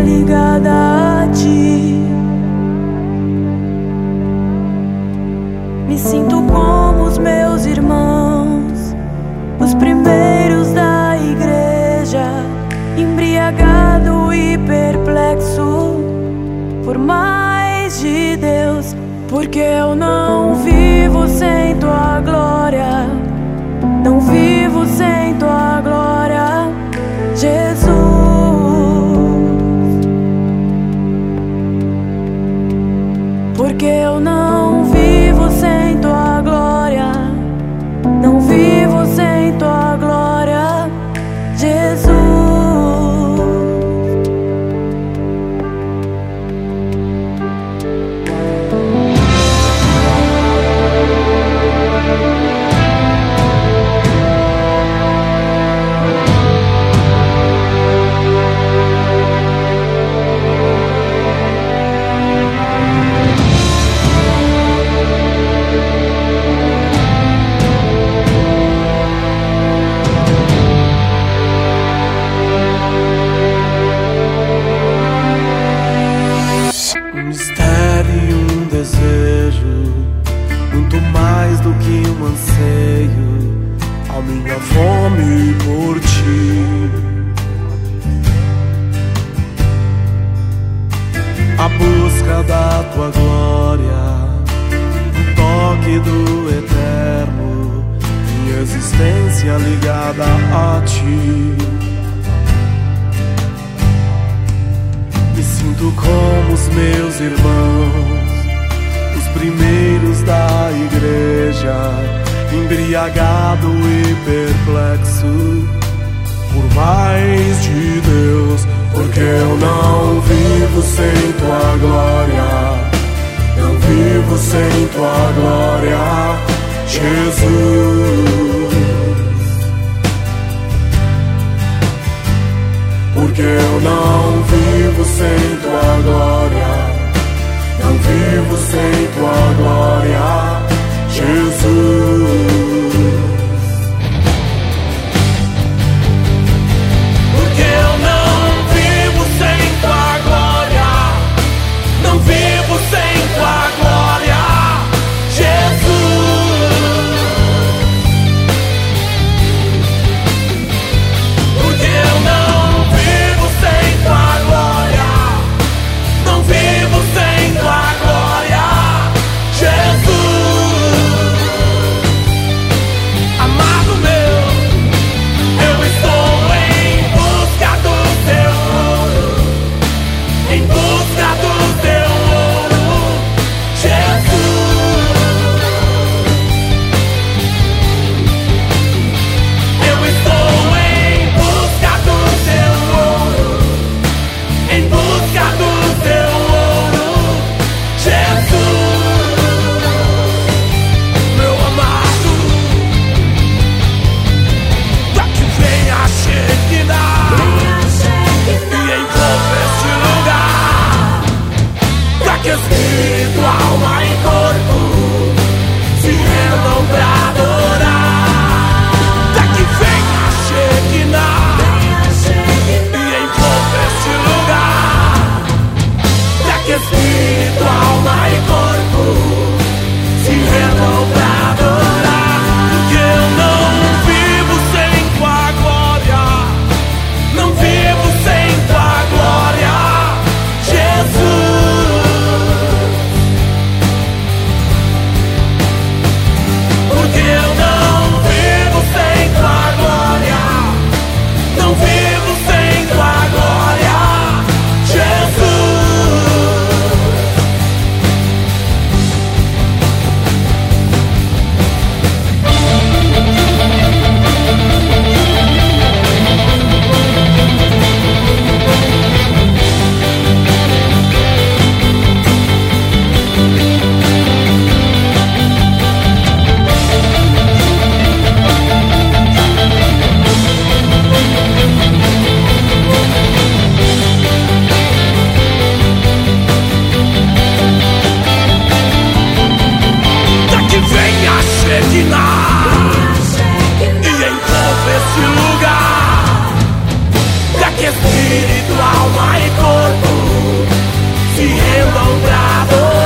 ligada a ti. Me sinto como os meus irmãos, os primeiros da igreja, embriagado e perplexo por mais de Deus, porque eu não vivo sem tua glória, não vivo sem tua glória. porque eu não vi. Me sinto como os meus irmãos, os primeiros da igreja, embriagado e perplexo por mais de Deus, porque eu não vivo sem tua glória. Eu vivo sem tua glória, Jesus. Alma e corpo se rendam pra adorar.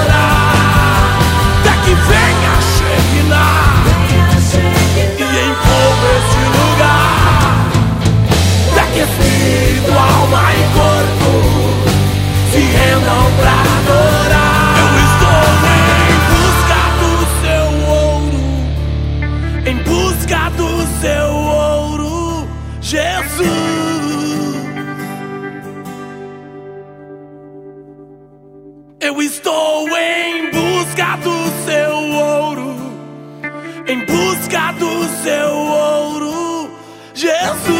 Eu estou em busca do seu ouro, em busca do seu ouro, Jesus.